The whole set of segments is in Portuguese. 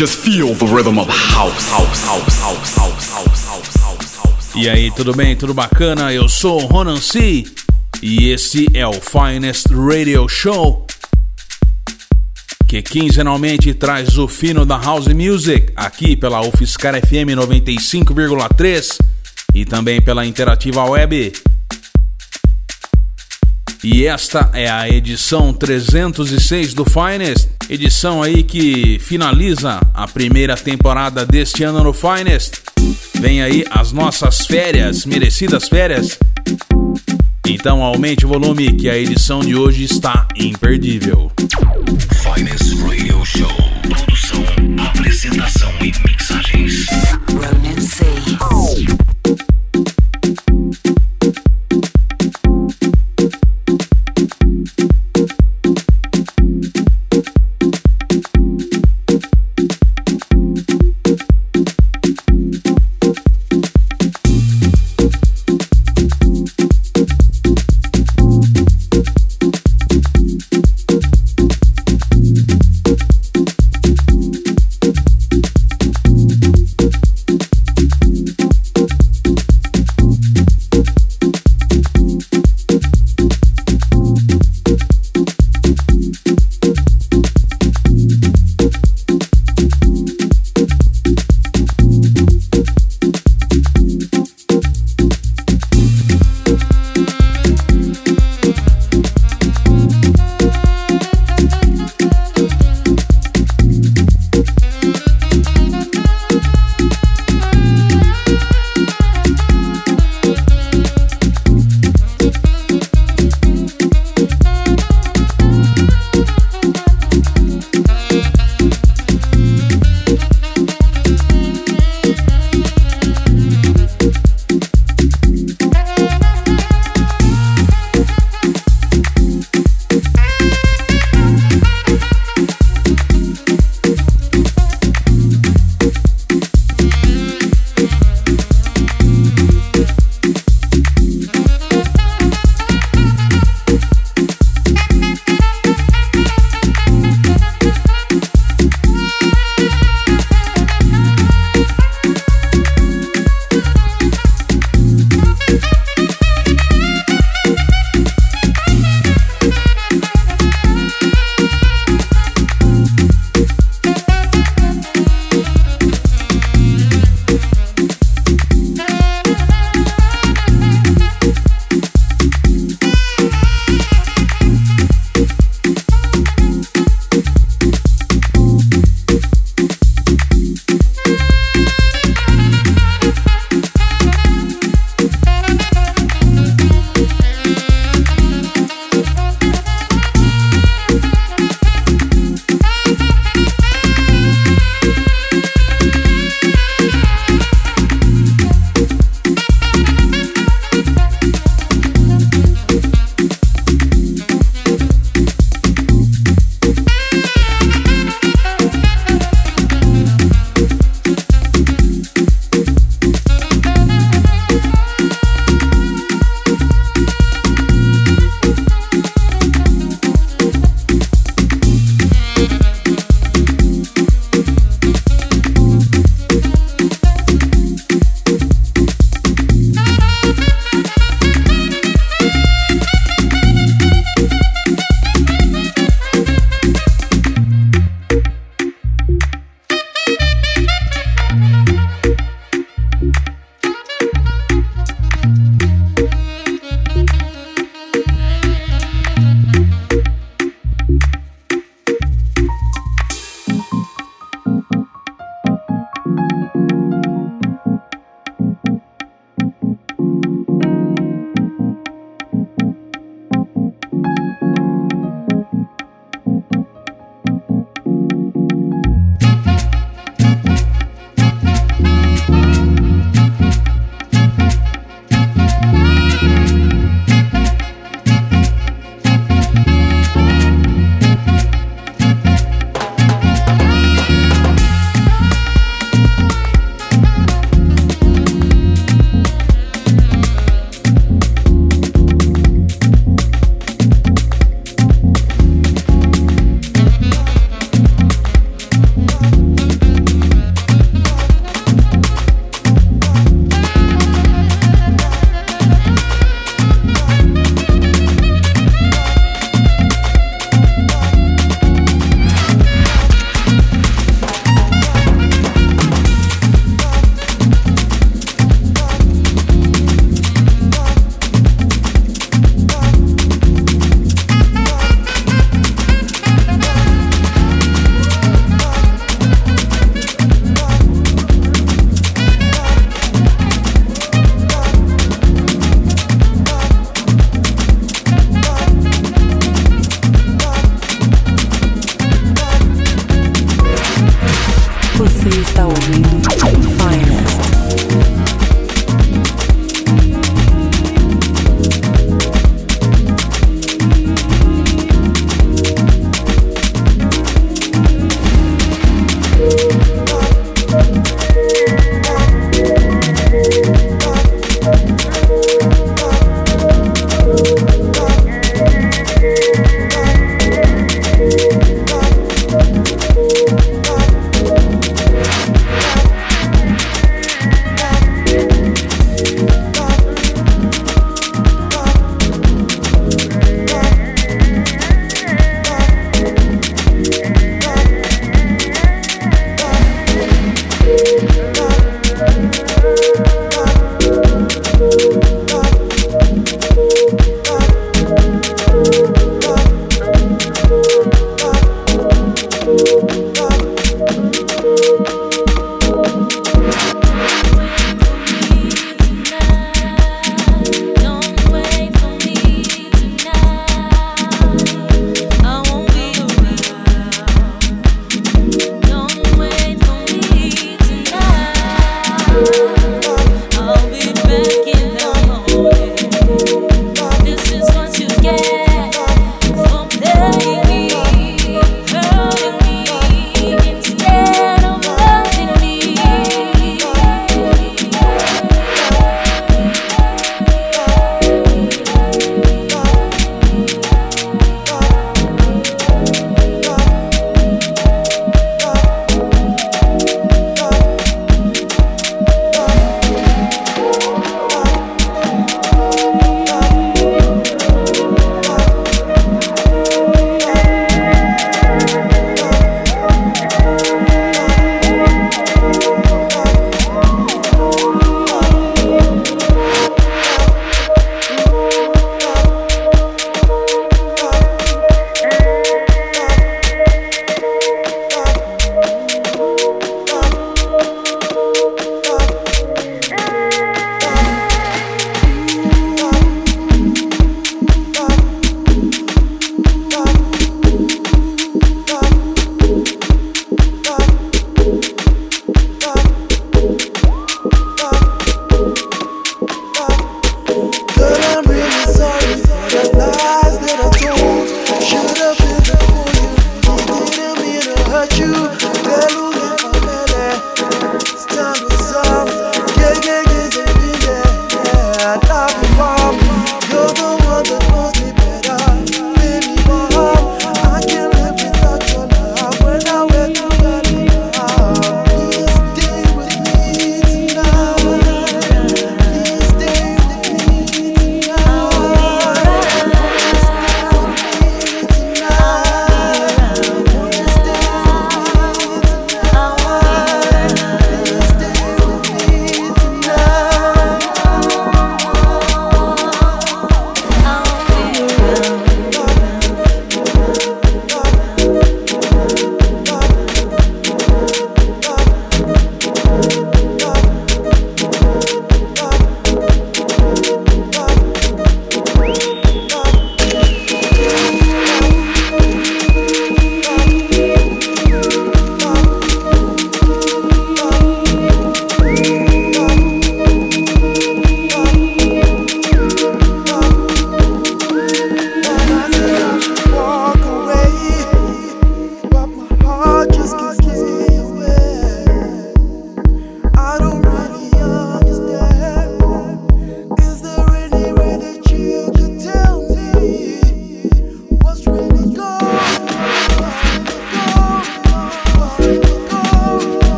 Just feel the rhythm of house, house, house, house, house, house, house, house, house. E aí, tudo bem? Tudo bacana? Eu sou o Ronan C. E esse é o Finest Radio Show. Que quinzenalmente traz o fino da House Music aqui pela UFSCar FM 95,3 e também pela Interativa Web. E esta é a edição 306 do Finest, edição aí que finaliza a primeira temporada deste ano no Finest. Vem aí as nossas férias, merecidas férias. Então aumente o volume que a edição de hoje está imperdível. Finest Radio Show.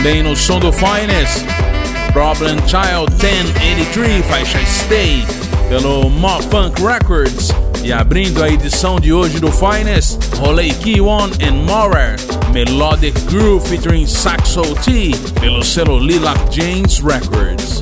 Também no som do Finest. Problem Child 1083, faixa Stay, pelo Mo Funk Records. E abrindo a edição de hoje do Finest, Rolei Key One and Morer, Melodic Groove featuring Saxo T, pelo selo Lilac James Records.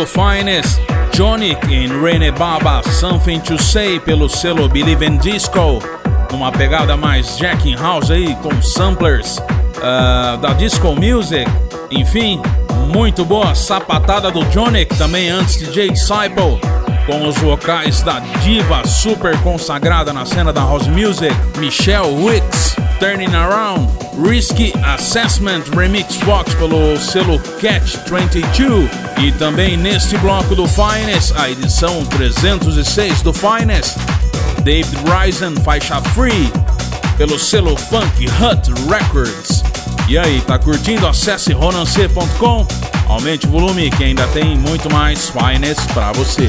Do Finest, Johnny em Rene Baba, Something to Say pelo selo Believe in Disco, numa pegada mais Jacking House aí com samplers uh, da Disco Music. Enfim, muito boa sapatada do Johnny, também antes de Jay Disciple, com os vocais da diva super consagrada na cena da house music, Michelle Wicks. Turning Around, Risky Assessment Remix Box pelo selo Catch 22 e também neste bloco do Finest, a edição 306 do Finest, David Ryzen faixa Free pelo selo Funk Hut Records. E aí, tá curtindo? Acesse ronancê.com, aumente o volume que ainda tem muito mais Finest para você.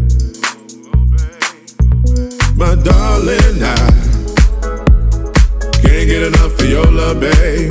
Darling, I can't get enough of your love, babe.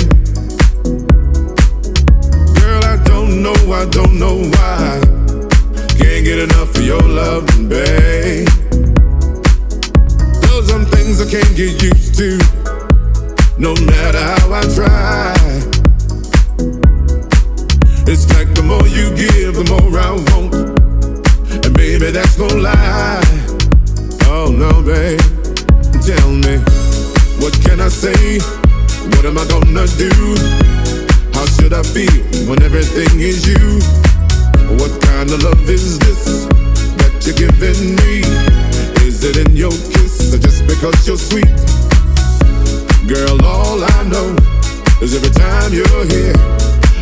Is every time you're here,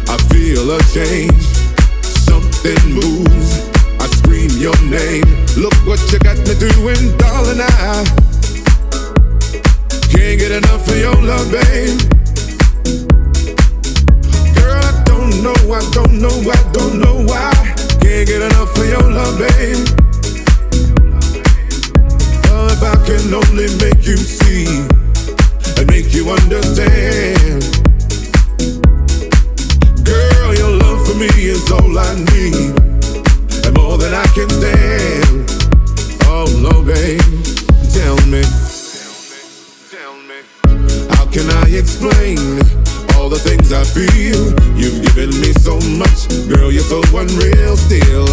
I feel a change. Something moves. I scream your name. Look what you got me doing, darling. I can't get enough of your love, babe. Girl, I don't know, I don't know, I don't know why. Can't get enough of your love, babe. If I can only make you see and make you understand. Me is all I need, and more than I can stand. Oh, no, babe, tell me. Tell me. How can I explain all the things I feel? You've given me so much, girl, you're so unreal still.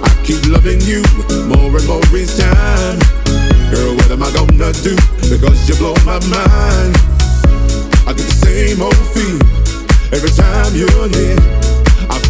I keep loving you more and more each time. Girl, what am I gonna do? Because you blow my mind. I get the same old feel every time you're here.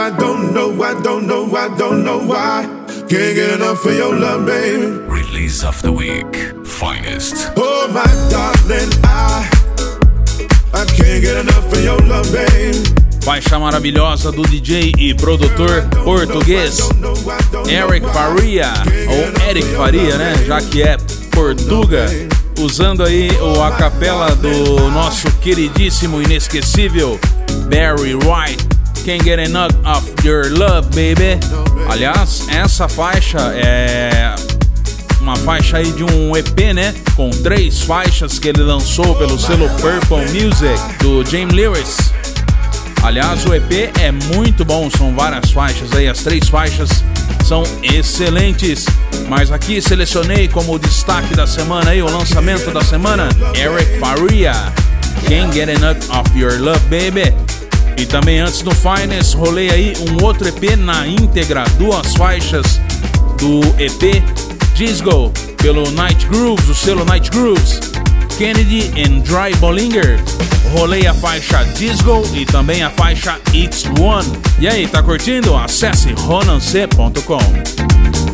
I don't know, I don't know, I don't know why. Can't get enough of your love, babe. Release of the week. Finest. Oh, my darling, I I can't get enough of your love, babe. Faixa maravilhosa do DJ e produtor português Eric Faria, ou Eric Faria, né? Já que é Portuga, usando aí o a capela do nosso queridíssimo inesquecível Barry White. Can't get enough of your love, baby. Aliás, essa faixa é uma faixa aí de um EP, né? Com três faixas que ele lançou pelo selo Purple Music do James Lewis. Aliás, o EP é muito bom, são várias faixas aí, as três faixas são excelentes. Mas aqui selecionei como destaque da semana aí, o lançamento da semana, Eric Faria, Can't Get Enough of Your Love Baby. E também antes do Finest, rolei aí um outro EP na íntegra, duas faixas do EP Disco, pelo Night Grooves, o selo Night Grooves. Kennedy and Dry Bollinger. Rolei a faixa Disco e também a faixa It's One. E aí, tá curtindo? Acesse ronance.com.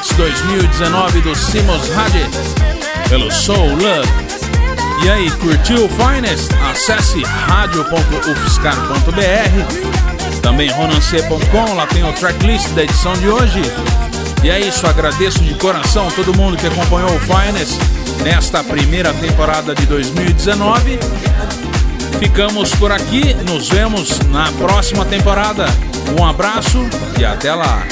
remix 2019 do Simos Hadid, pelo Soul Love. E aí, curtiu o Finest? Acesse radio.ufscar.br, também ronancia.com, lá tem o tracklist da edição de hoje. E é isso, agradeço de coração todo mundo que acompanhou o Finest nesta primeira temporada de 2019. Ficamos por aqui, nos vemos na próxima temporada. Um abraço e até lá.